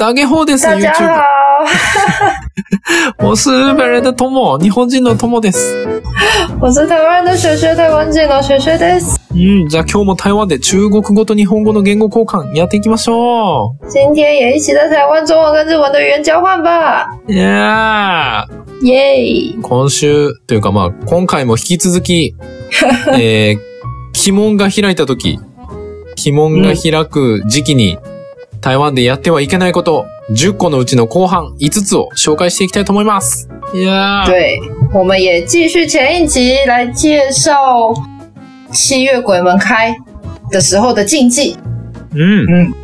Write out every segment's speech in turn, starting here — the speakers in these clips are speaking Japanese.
大家好です、YouTube。好，我是日本人的友、日本人の友です。我是台湾的雪雪，台湾人の雪雪です。うん、じゃあ今日も台湾で中国語と日本語の言語交換やっていきましょ今天也一起在台湾中文跟日文的语言交换吧，う。いやー耶！今週というかまあ、今回も引き続き、えー、鬼門が開いた時、鬼門が開く時期に、台湾でやってはいけないこと、10個のうちの後半5つを紹介していきたいと思います。いやー。对，我们也继续前一集来介绍七月鬼门开的时候的禁忌。うん。うん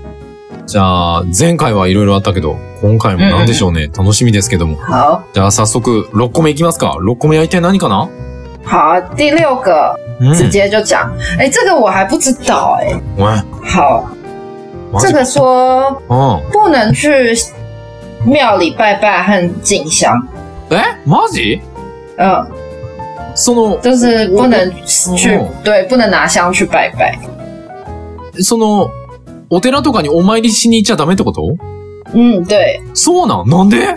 じゃあ、前回はいろいろあったけど、今回も何でしょうね？楽しみですけども。好，じゃあ早速、6個目いきますか。6個目は一体何かな？好，第六个うん。直接就讲，哎、这个我还不知道哎、喂好，这个说うん。不能去庙里拜拜和进香，えマジ嗯，その、就是不能去哦对，不能拿香去拜拜。その、お寺とかにお参りしに行っちゃダメってこと？嗯，对，そうなん？なんで？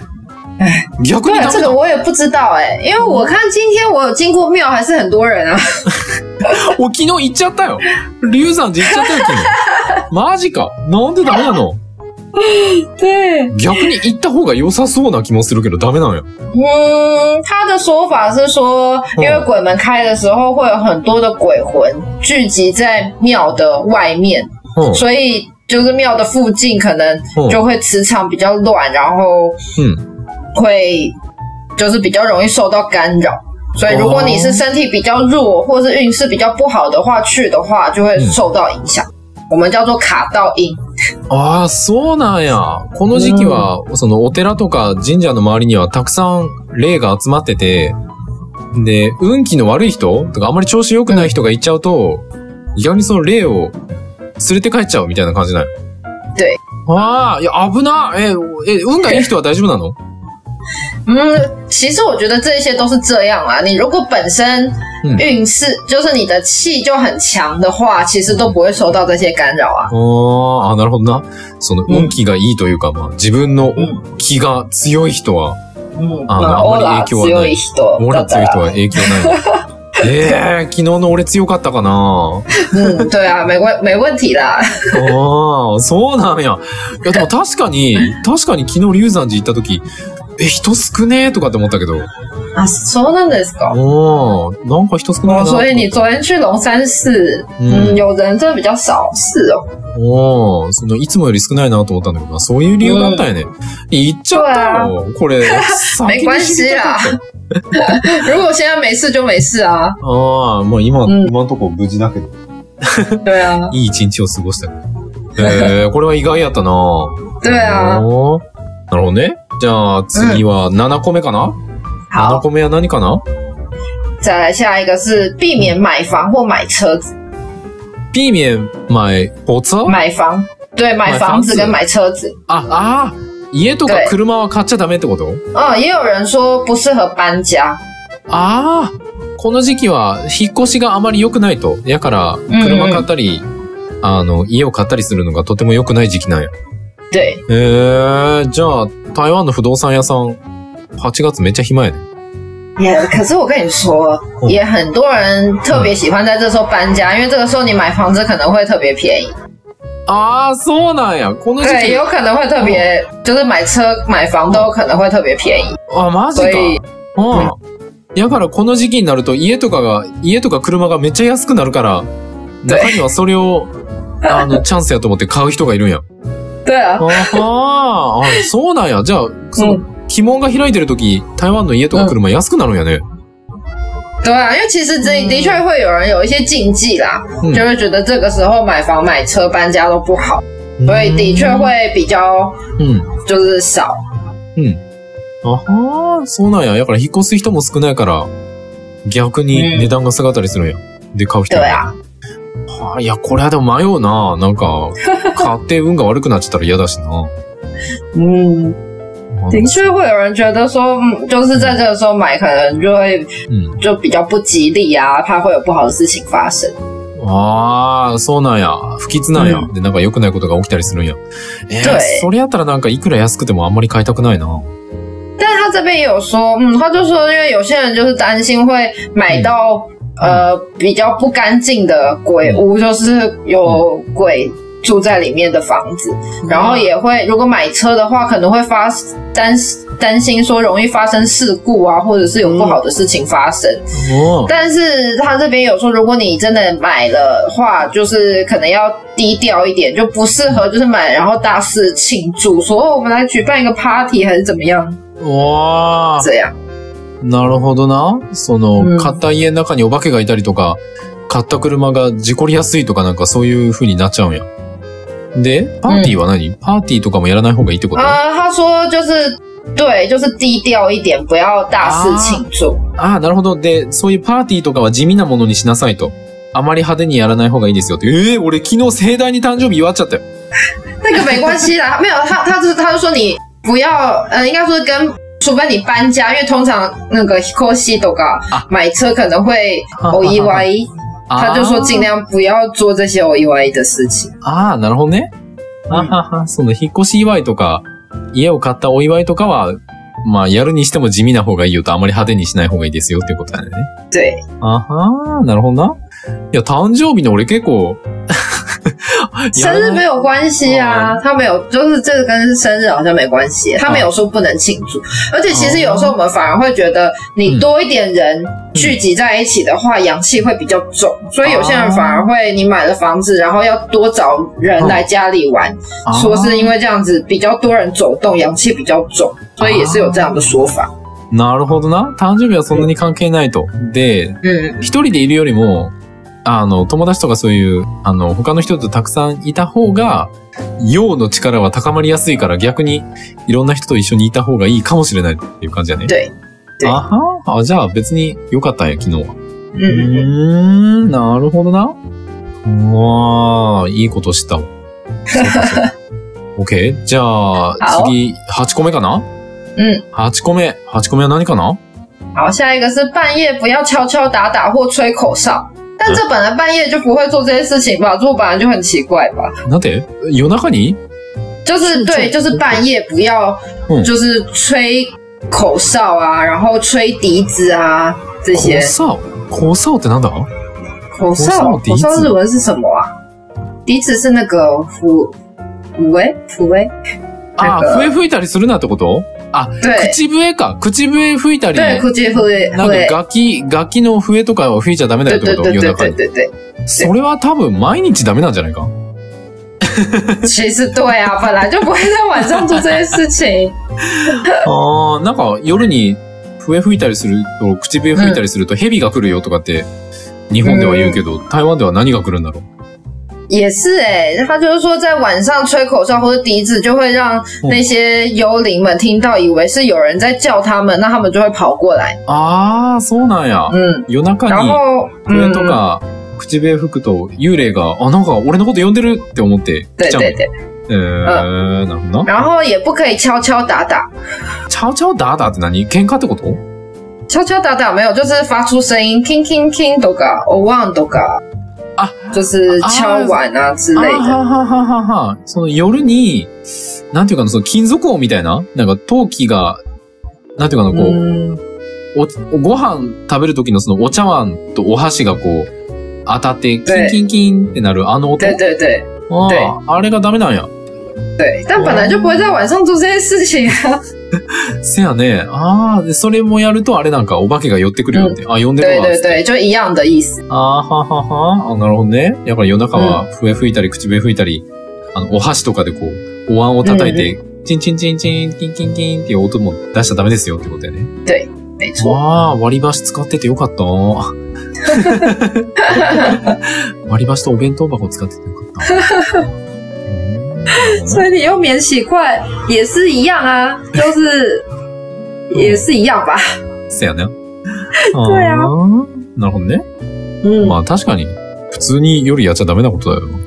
逆に对，这个我也不知道哎、因为我看今天我有经过庙，还是很多人啊。お、昨日行っちゃったよ。龍山寺行っちゃったよ。マジか？なんでダメなの？对，逆に行った方が良さそうな気もするけどダメなのよ。嗯，他的说法是说，因为鬼门开的时候会有很多的鬼魂聚集在庙的外面，うん。所以就是庙的附近可能嗯就会磁场比较乱，然后うん。会就是比较容易受到干扰。所以如果你是身体比较弱，或是运势比较不好的话，去的话就会受到影响。我们叫做卡到阴。ああ、そうなんや。この時期は、そのお寺とか神社の周りにはたくさん霊が集まってて、で、運気の悪い人とかあんまり調子良くない人が行っちゃうと、逆にその霊を連れて帰っちゃうみたいな感じなの。对。ああ、いや、危な。え、え、運がいい人は大丈夫なの？嗯，其实我觉得这些都是这样啦。你如果本身嗯运势、就是你的气就很强的话，其实都不会受到这些干扰啊。ああ、なるほどな。その運気がいいというか、まあ、自分のうん気が強い人は、嗯，啊那那我欧拉影響はないオーラ強い人だは影響ないの。ええ昨日の俺強かったかな嗯，对啊，没问没问题啦。ああ、そうなんや。いや、でも確かに、確かに昨日龍山寺行った時、え、人少ねえとかって思ったけど、啊，そうなんですか？おーなんか人少ない哦，な。所以你昨天去龙山寺，嗯嗯，有人真的比较少，是哦。おーその、いつもより少ないなと思ったんだけどな、そういう理由があったんやね。行っちゃったよ。これ、没关系啦如果现在没事就没事啊。たああ、まあ今、うん今のとこ無事だけど。对啊，いい一日を過ごした。えー、これは意外やったな 对啊。なるほどね。じゃあ次は7個目かな、?7 好，個目は何かな？再来下一个是避免买房或买车子。避免買火車买房，对，买买房子。跟买车子。あ、あー家とか对。車は買っちゃダメってこと？嗯，也有人说不适合搬家。ああ、この時期は引っ越しがあまり良くないと。やから、んうん。車買ったり、あの、家を買ったりするのがとても良くない時期なんや。对，えー、じゃあ、台湾の不動産屋さん、8月めっちゃ暇やね。也可是我跟你说，嗯也很多人特别喜欢在这时候搬家，因为这个时候你买房子可能会特别便宜，ああ、そうなんや。この時对，期。有可能会特别，就是买车、买房都有可能会特别便宜，あ、マジか。所以うん。やからこの時期になると家とかが、家とか車がめっちゃ安くなるから、中にはそれを、あの、チャンスやと思って買う人がいるんや。对啊あ、そうなんや。じゃあ、その、鬼門が開いてる時、台湾の家とか車安くなるんやね。对啊，因为其实这的确会有人有一些禁忌啦，嗯就会觉得这个时候买房、买车、搬家都不好，所以的确会比较うん。就是少。あはーそうなんや。やから引っ越す人も少ないから、逆に値段が下がったりするんや。で、買う人が。对啊，はあいや、これはでも迷うな。なんか、買って運が悪くなっちゃったら嫌だしな。嗯，的确会有人觉得说，嗯，就是在这个时候买，可能就会うん。就比较不吉利啊，怕会有不好的事情发生。あそうなんや。不吉なんや。うで、なんか良くないことが起きたりするんや。えー对それやったらなんかいくら安くてもあんまり買いたくないな。但他这边也有说，嗯，他就说，因为有些人就是担心会买到、呃比较不干净的鬼屋，就是有鬼住在里面的房子，然后也会如果买车的话，可能会发担担心说容易发生事故啊，或者是有不好的事情发生。哦，但是他这边有说，如果你真的买了话，就是可能要低调一点，就不适合就是买然后大肆庆祝，说哦我们来举办一个 party 还是怎么样哇。这样。なるほどな。その、うん買った家の中にお化けがいたりとか、買った車が事故りやすいとかなんかそういう風になっちゃうんや。で、パーティーは何、パーティーとかもやらない方がいいってこと、啊、他说就是对，就是低调一点，不要大肆庆祝。ああ、なるほど。で、そういうパーティーとかは地味なものにしなさいと。あまり派手にやらない方がいいですよって。ええ俺昨日盛大に誕生日祝っちゃったよ。那个没关系啦，没有他，他是他就说你不要，呃，应该说跟。除非你搬家，因为通常那个 Hikoshi 都噶啊买车可能会哈 O E Y，他就说尽量。量不要做这些 O E Y 的事情。ああ、なるほどね。あはは、その引っ越し祝いとか、家を買ったお祝いとかは、まあ、やるにしても地味な方がいいよと、あまり派手にしない方がいいですよっていうことだよね。对，あはー、なるほどな。いや、誕生日の俺結構、生日没有关系啊，他没有，就是这个跟生日好像没关系，他没有说不能庆祝。而且其实有时候我们反而会觉得，你多一点人聚集在一起的话，阳气会比较重，所以有些人反而会，你买了房子，然后要多找人来家里玩，说是因为这样子比较多人走动，阳气比较重，所以也是有这样的说法。なるほどな。誕生日はそんなに関係ないと。で、嗯，一人でいるよりも、 あの、友達とかそういう、あの、他の人とたくさんいた方が、陽の力は高まりやすいから逆にいろんな人と一緒にいた方がいいかもしれないっていう感じだね。对，对あはあ、じゃあ別に良かったんや、昨日は。う嗯，ーん、なるほどな。わあ、いいことしたわ。そうかそうか OK? じゃあ、好次、8個目かな？嗯，?8 個目。8個目は何かな？好，下一个是半夜不要敲敲打打或吹口哨。但这本来半夜就不会做这些事情吧？做本来就很奇怪吧？なんで夜中に就是对，就是半夜不要嗯，就是吹口哨啊，然后吹笛子啊这口些。哨口哨ってなんだ口哨，口哨日文是什么啊？笛子是那个抚抚慰？抚慰，あ、なんか笛吹いたりするなってこと？あ、对口笛か。口笛吹いたり、对，口笛。抚なん慰，か楽器、楽器の笛とかを吹いちゃダメだよ对ってこと？夜中。に。それは多分毎日ダメなんじゃないか？其实对啊，本来就不会在晚上做这些事情。ああ、なんか夜に笛吹いたりすると、口笛吹いたりすると蛇が来るよとかって、日本では言うけど、台湾では何が来るんだろう？也是哎、他就是说在晚上吹口哨或者笛子，就会让那些幽灵们听到，以为是有人在叫他们，那他们就会跑过来。ああ、そうなんや。嗯，夜中然に后笛とか口笛吹くと幽霊が、あ、なんか俺のこと呼んでるって思って来ちゃう。の对对。对，えー、なるほどな。然后也不可以敲敲打打，チャオチャオダーダーって何？喧嘩ってこと？敲敲打打没有，就是发出声音，king king king 都嘎，o one 都嘎啊，就是敲碗啊之类的。あははははは。その夜に、なんていうかな、その金属音みたいななんか陶器が、なんていうかな、こう、嗯，お、ご飯食べる時のそのお茶碗とお箸がこう、当たって、キン对キンキンってなるあの音。对对对ああ、あれがダメなんや。对，但本来就不会在晚上做这些事情啊。せやね。ああ、で、それもやるとあれなんかお化けが寄ってくるよって。あ、呼んでるわ。对对对，就一样的意思。あーははは。あ、なるほどね。だから夜中は笛吹いたり、口笛吹いたり、あの、お箸とかでこう、お椀を叩いて、チンチンチンチン、キンキンキンっていう音も出しちゃダメですよってことやね。没错。わあ、割り箸使っててよかった。割り箸とお弁当箱使っててよかった。うん所以你用免洗筷也是一样啊，就是也是一样吧。せやね。そうやあーなるほどね。嗯，まあ確かに、普通に夜やっちゃダメなことだよな。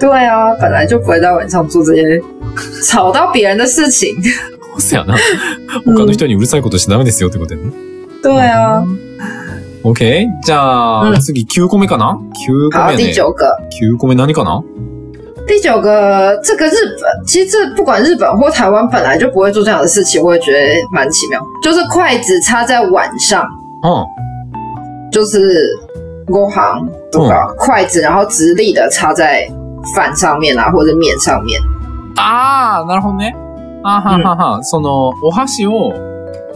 对啊，本来就不会在晚上做这些吵到别人的事情。せやな。他の人にうるさいことしちゃダメですよってことやね。对啊，OK? じゃあ、うん次9個目かな ?9 個好，目ね。第九个，9個目何かな？第九个，这个日本其实这不管日本或台湾本来就不会做这样的事情，我也觉得蛮奇妙。就是筷子插在碗上，うん。就是ご飯とか筷子，然后直立的插在饭上面啊，或者面上面。あー、なるほどね。あははは、その、お箸を、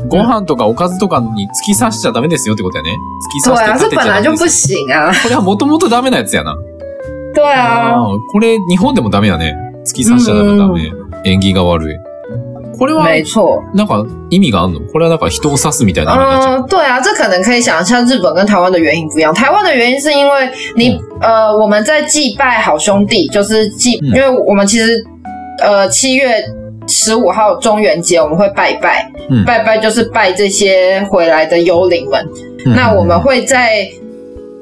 ご飯とかおかずとかに突き刺しちゃダメですよってことやね。突き对啊，刺して立て这本来就不。行啊。これはもともとダメなやつやな。对啊，これ、日本でもダメやね。突き刺しちゃダメダメ。縁起が悪い。これは、没错。なんか意味があんの？これはなんか人を刺すみたいな。嗯，对啊，这可能可以想象日本跟台湾的原因不一样。台湾的原因是因为你、呃，我们在祭拜好兄弟，就是祭，嗯因为我们其实呃七月十五号中元节我们会拜拜，嗯拜拜就是拜这些回来的幽灵们。うん那我们会在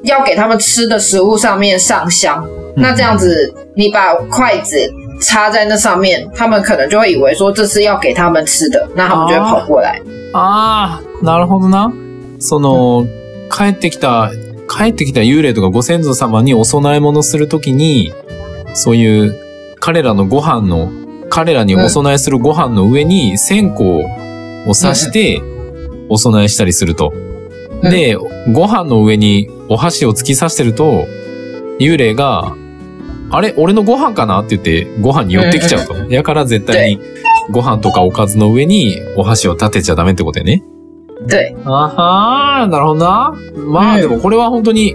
要给他们吃的食物上面上香。嗯那这样子，你把筷子插在那上面，他们可能就会以为说这是要给他们吃的，那他们就会跑过来。ああ、なるほどな。その、帰ってきた、帰ってきた幽霊とかご先祖様にお供え物するときに、そういう彼らのご飯の、彼らにお供えするご飯の上に線香を刺してお供えしたりすると。うんで、ご飯の上にお箸を突き刺してると、幽霊が、あれ俺のご飯かなって言ってご飯に寄ってきちゃうと。やから絶対にご飯とかおかずの上にお箸を立てちゃダメってことやね。对，あはー、なるほどな。まあうんでもこれは本当に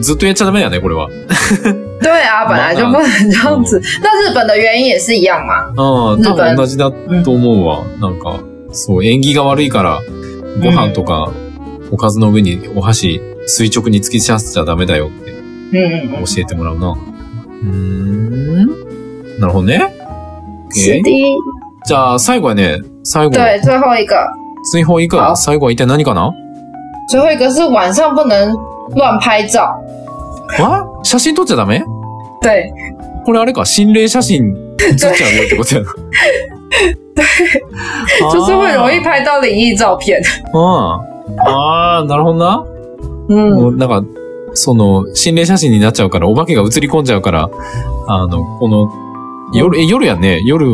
ずっとやっちゃダメだね、これは。对啊，本来就不能这样子。那日本的原因也是一样嘛？うん、多分同じだと思うわ。なんか、そう、縁起が悪いから、ご飯とかおかずの上にお箸垂直に突き刺しちゃダメだよって嗯嗯教えてもらうな。うーん。なるほどね。じゃあ、最後はね、最後、对，最后一个，追放以下、好。最後は一体何かな？最后一个是晚上不能乱拍照。わ？写真撮っちゃダメ？对，これあれか、心霊写真撮っちゃうよってことやな。就是会容易拍到灵异照片。あー。あー、なるほどな。うなんか、その、心霊写真になっちゃうから、お化けが映り込んじゃうから、あの、この、夜、え、夜やんね。夜、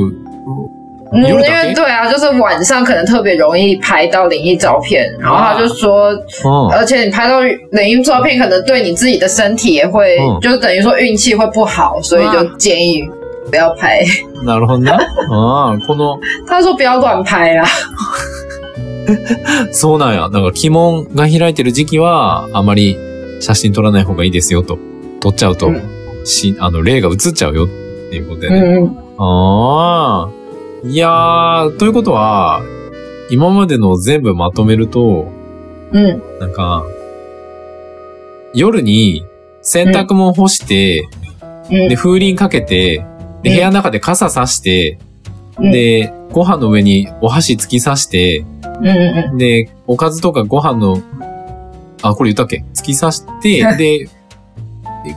嗯，因为对啊，就是晚上可能特别容易拍到灵异照片，然后他就说，うん。而且你拍到灵异照片，可能对你自己的身体也会，嗯就等于说运气会不好，所以就建议不要拍。なるほどな。ああ、この、他说不要乱拍啦。そうなんや。だから、鬼門が開いてる時期は、あまり写真撮らない方がいいですよと。撮っちゃうと、うん。し、あの、霊が映っちゃうよ。っていうことでね。嗯ああ。いやー、ということは、今までのを全部まとめると、嗯なんか、夜に洗濯物干して、嗯で、風鈴かけて、で、うん。部屋の中で傘さして、うん。で、ご飯の上にお箸突き刺して、で、おかずとかご飯の、あ、これ言ったっけ？突き刺して、で、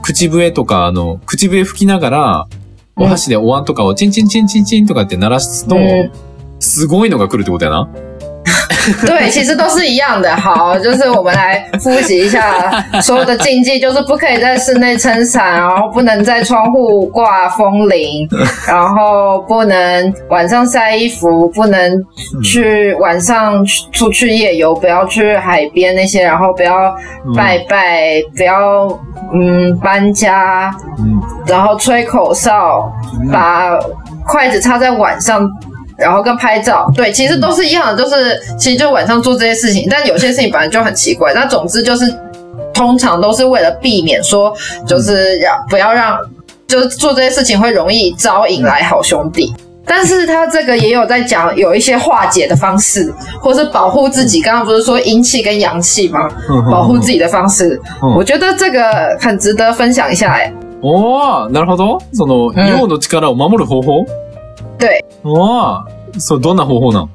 口笛とか、あの、口笛吹きながら、お箸でお椀とかをチンチンチンチンチンとかって鳴らすと、嗯，すごいのが来るってことやな。对，其实都是一样的。好，就是我们来复习一下 所有的禁忌，就是不可以在室内撑伞，然后不能在窗户挂风铃，然后不能晚上晒衣服，不能去晚上去出去夜游，不要去海边那些，然后不要拜拜，不要嗯搬家，然后吹口哨，把筷子插在碗上，然后跟拍照，对，其实都是一样的，就是其实就晚上做这些事情，但有些事情本来就很奇怪。那总之就是，通常都是为了避免说，就是要不要让，就是做这些事情会容易招引来好兄弟。但是他这个也有在讲有一些化解的方式，或是保护自己。刚刚不是说阴气跟阳气吗？保护自己的方式，嗯我觉得这个很值得分享一下。哎，おー、なるほど。その、うん陽の力を守る方法对， おー、そう、どんな方法なん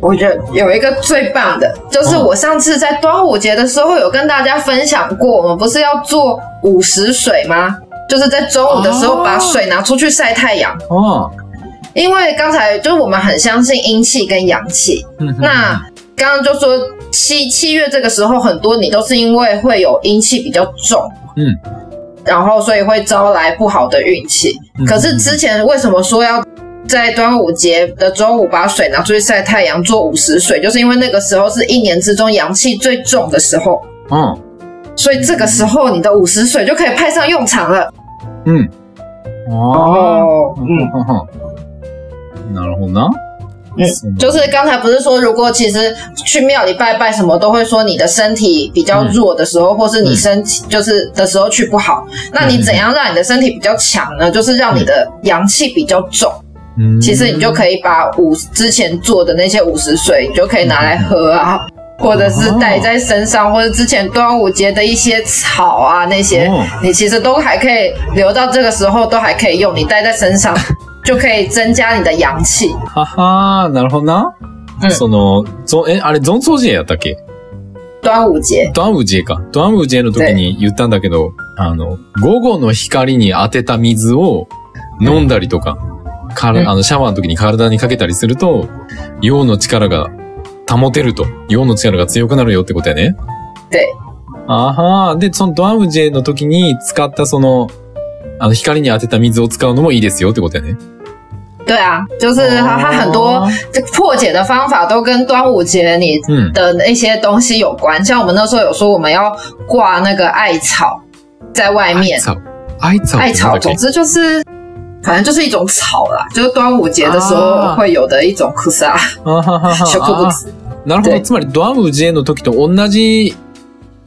我觉得有一个最棒的，就是我上次在端午节的时候有跟大家分享过，我们不是要做午时水吗？就是在中午的时候哦把水拿出去晒太阳，あ因为刚才就是我们很相信阴气跟阳气，ー。那刚刚就说 七七月这个时候，很多你都是因为会有阴气比较重，嗯，然后所以会招来不好的运气。嗯可是之前为什么说要 在端午节的中午把水拿出去晒太阳做午时水，就是因为那个时候是一年之中阳气最重的时候，うん。所以这个时候你的午时水就可以派上用场了。うん。あ哦，あ。嗯，なるほどな。嗯その就是刚才不是说，如果其实去庙里拜拜什么，都会说你的身体比较弱的时候，或是你身体就是的时候去不好。那你怎样让你的身体比较强呢？就是让你的阳气比较重。 うん其实你就可以把午之前做的那些午时水，你就可以拿来喝啊，或者是带在身上，或者之前端午节的一些草啊那些哦，你其实都还可以留到这个时候都还可以用，你带在身上 就可以增加你的阳气。ははー、なるほどな。うんその、ぞえ、あれ、ゾンソジエやったっけ？端午节，ドアウジエか。ドアウジエの時に言ったんだけど、あの、午後の光に当てた水を飲んだりとか、かあの、シャワーの時に体にかけたりすると、陽の力が保てると。陽の力が強くなるよってことやね。对。あはー。で、そのドアウジエの時に使ったその、あの、光に当てた水を使うのもいいですよってことやね。对啊，就是它它很多这个破解的方法都跟端午节你うん。的那些东西有关。像我们那时候有说我们要挂那个艾草在外面，草。艾草艾草，ってなんだっけ总之就是，反正就是一种草啦，就是端午节的时啊候会有的一种库萨あははは小库あ子。なるほど。でつまり、ドアウジエの時と同じ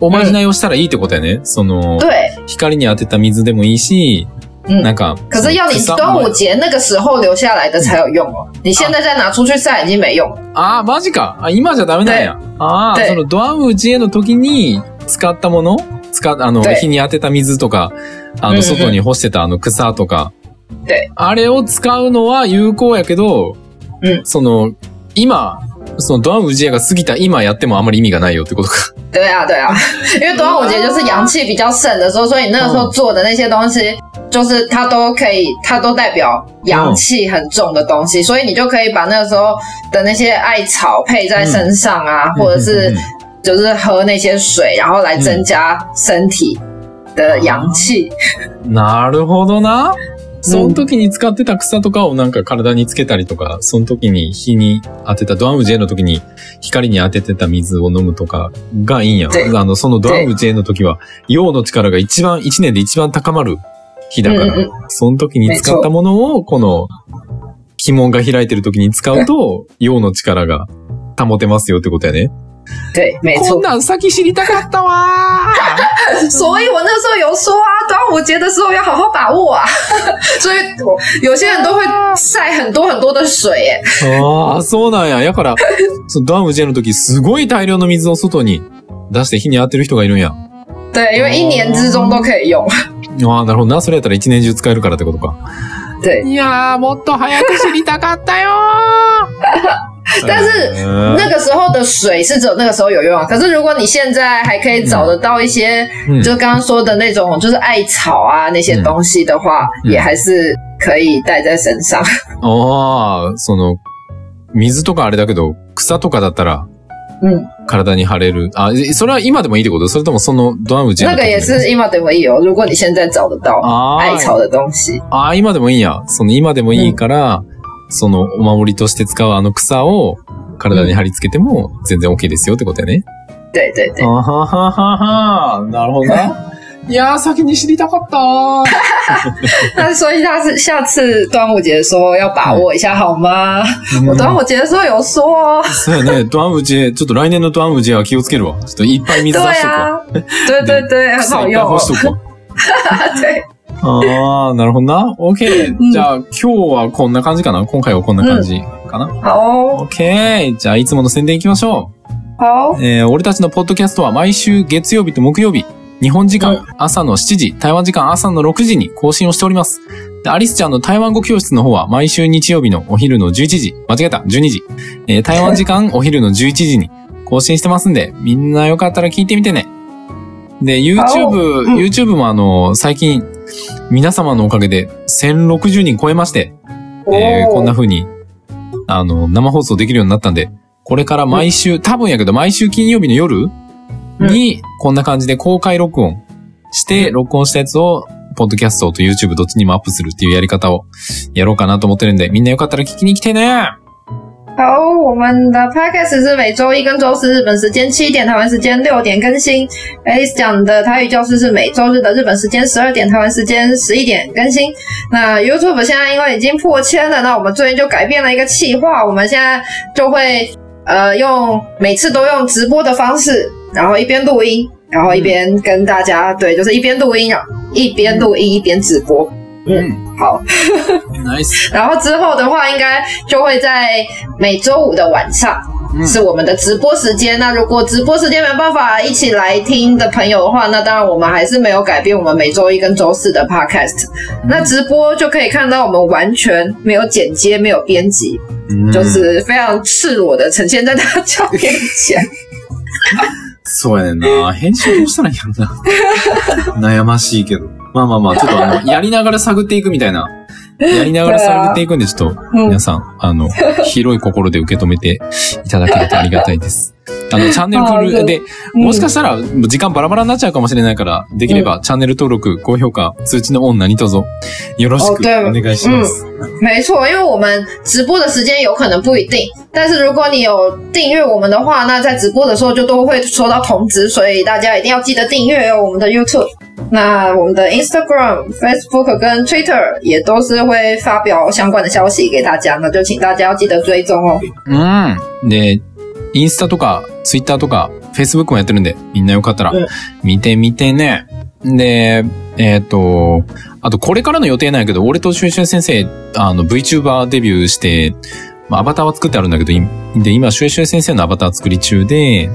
おまじないをしたらいいってことやね。その、对，光に当てた水でもいいし、嗯なんか。可是要你端午节那个时候留下来的才有用哦，你现在再拿出去晒已经没用了。ああ、マジか。あ、今じゃダメなんや。あそのドアウジエの時に使ったもの使っ、あの、で日に当てた水とか、あの、外に干してたあの草とか。であれを使うのは有効やけど、うんその、今、そのドアウジエが過ぎた今やってもあんまり意味がないよってことか。对啊，对啊，因为端午节就是阳气比较盛的时候，所以你那个时候做的那些东西，就是它都可以，它都代表阳气很重的东西，所以你就可以把那个时候的那些艾草配在身上啊，或者是就是喝那些水，然后来增加身体的阳气。うんなるほどな。その時に使ってた草とかをなんか体につけたりとか、その時に火に当てた、ドアウジエの時に光に当ててた水を飲むとかがいいんや。であの、そのドアウジエの時は、陽の力が一番、一年で一番高まる日だから、うんうんその時に使ったものを、この、鬼門が開いてる時に使うと、陽の力が保てますよってことやね。对，没こ错ん。なん先知りたかったわー所以我那时候有说啊，端午节的时候要好好把握啊。所以我有些人都会晒很多很多的水，耶。ああ、そうなんや。やから、そのドアウジェの時、すごい大量の水を外に出して火に当てる人がいるんや。对，因为一年之中都可以用。ああ、なるほどな。それやったら一年中使えるからってことか。对，いやー、もっと早く知りたかったよ 但是那个时候的水是只有那个时候有用啊。可是如果你现在还可以找得到一些，嗯就刚刚说的那种，就是艾草啊那些东西的话，嗯也还是可以带在身上。ああ、その、水とかあれだけど、草とかだったら、嗯，体に貼れる。あ、えそれは今でもいいってこと？それともそのドアウジェの時那个也是今でもいいよ。如果你现在找得到あ草的东西，ああ、今でもいいんや。その今でもいいから、そのお守りとして使うあの草を体に貼り付けても全然 OK ですよってことやね。对对对あ。はははは。なるほどな。いやー、先に知りたかった那所以下次下次端午节的时候要把握一下好吗？我端午节的时候有说哦。そうやね。ドアウジェ、ちょっと来年のドアウジェは気をつけるわ。ちょっといっぱい水对出しとくわ。啊，对对对，很好用哦草いっぱい干。しとくわ。对，あー、なるほどな。OK。うんじゃあ、今日はこんな感じかな？今回はこんな感じかな、?OK。じゃあ、いつもの宣伝いきましょう。好，えー俺たちのポッドキャストは毎週月曜日と木曜日、日本時うん間朝の7時、台湾時間朝の6時に更新をしております。でアリスちゃんの台湾語教室の方は毎週日曜日のお昼の11時、間違えた、12時、えー台湾時間お昼の11時に更新してますんで、みんなよかったら聞いてみてね。で、YouTube、うん YouTube もあの、最近、皆様のおかげで1060人超えまして、えーこんな風に、あの、生放送できるようになったんで、これから毎週、多分やけど毎週金曜日の夜に、こんな感じで公開録音して、録音したやつを、ポッドキャストと YouTube どっちにもアップするっていうやり方をやろうかなと思ってるんで、みんなよかったら聞きに来てね好，我们的 podcast 是每周一跟周四日本时间七点，台湾时间六点更新。Alice 讲的台语教室是每周日的日本时间十二点，台湾时间十一点更新。那 YouTube 现在因为已经破千了，那我们最近就改变了一个企划，我们现在就会呃用每次都用直播的方式，然后一边录音，然后一边跟大家对，就是一边录音，一边录音一边直播。嗯，好。ナイス。然后之后的话，应该就会在每周五的晚上。是我们的直播时间。那如果直播时间没办法一起来听的朋友的话，那当然我们还是没有改变我们每周一跟周四的 podcast。那直播就可以看到我们完全没有剪接、没有编辑，うん就是非常赤裸的呈现在大家面前。そうやねんな。編集どうしたらいいんやろな。悩ましいけど。 まあまあまあ、ちょっとあの、やりながら探っていくみたいな。やりながら探っていくんで、ちょっと、うん。皆さん、あの、広い心で受け止めていただけるとありがたいです。あの、チャンネル登録で、もしかしたら、時間バラバラになっちゃうかもしれないから、できれば、チャンネル登録、高評価、通知のオン何卒、よろしくお願いします。没错，因为我们直播的时间有可能不一定，但是如果你有订阅我们的话，那在直播的时候就都会收到通知，所以大家一定要记得订阅哦我们的 YouTube。那我们的 Instagram、Facebook 跟 Twitter 也都是会发表相关的消息给大家，那就请大家要记得追踪哦。うん。で、インスタとか、ツイッターとか、フェイスブックもやってるんで、みんなよかったらうん、見てみてね。で、えっ、と、あとこれからの予定なんやけど、俺とシュンシュン先生、あの、VTuber デビューして、まあ、アバターは作ってあるんだけど、いで、今、シュンシュン先生のアバター作り中で、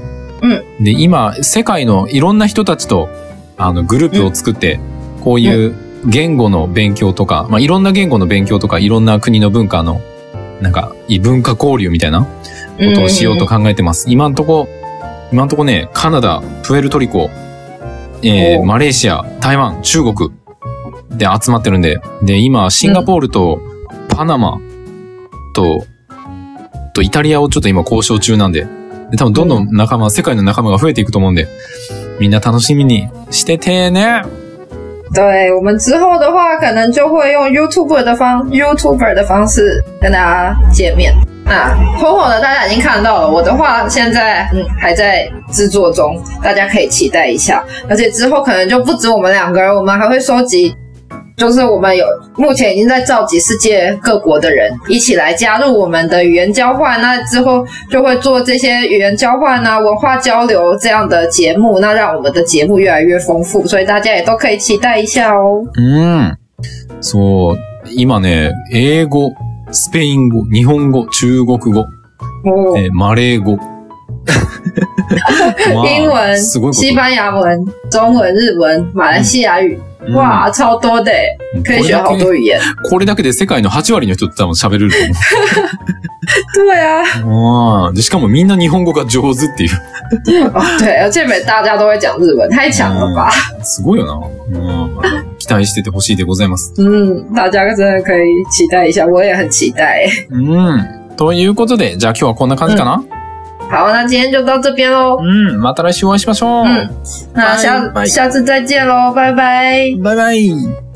で、今、世界のいろんな人たちと、あの、グループを作って、こういう言語の勉強とか、まあ、いろんな言語の勉強とか、いろんな国の文化の、なんか、異文化交流みたいなことをしようと考えてます。今んとこ、今んとこね、カナダ、プエルトリコ、えー、おマレーシア、台湾、中国で集まってるんで、で、今、シンガポールとパナマと、とイタリアをちょっと今交渉中なんで、で、多分どんどん仲間、世界の仲間が増えていくと思うんで、みんな楽しみにしててね。对我们之后的话，可能就会用 YouTuber 的方 YouTuber 的方式跟大家见面。那 Coco 呢，大家已经看到了，我的话现在嗯还在制作中，大家可以期待一下。而且之后可能就不止我们两个人，我们还会收集， 就是我们有目前已经在召集世界各国的人一起来加入我们的语言交换。那之后就会做这些语言交换啊、文化交流这样的节目，那让我们的节目越来越丰富，所以大家也都可以期待一下哦。うん。そう、今ね、英語、スペイン語、日本語、中国語、哦，えーマレー語。 まあ英文、西班牙文、中文、日文、马来西亚语，うん哇，超多的耶，可以学好多语言。これだけで世界の8割の人って多分喋れると 对啊，思う。うんでしかもみんな日本語が上手っていう。哦对，而且每大家都会讲日文，太强了吧？すごいよな。うん期待しててほしいでございます。嗯，大家真的可以期待一下，我也很期待。うん。ということで、じゃあ今日はこんな感じかな、好，那今天就到这边喽。うん。また来週お会いしましょう。嗯那下拜拜下次再见喽，拜拜。バイバイ。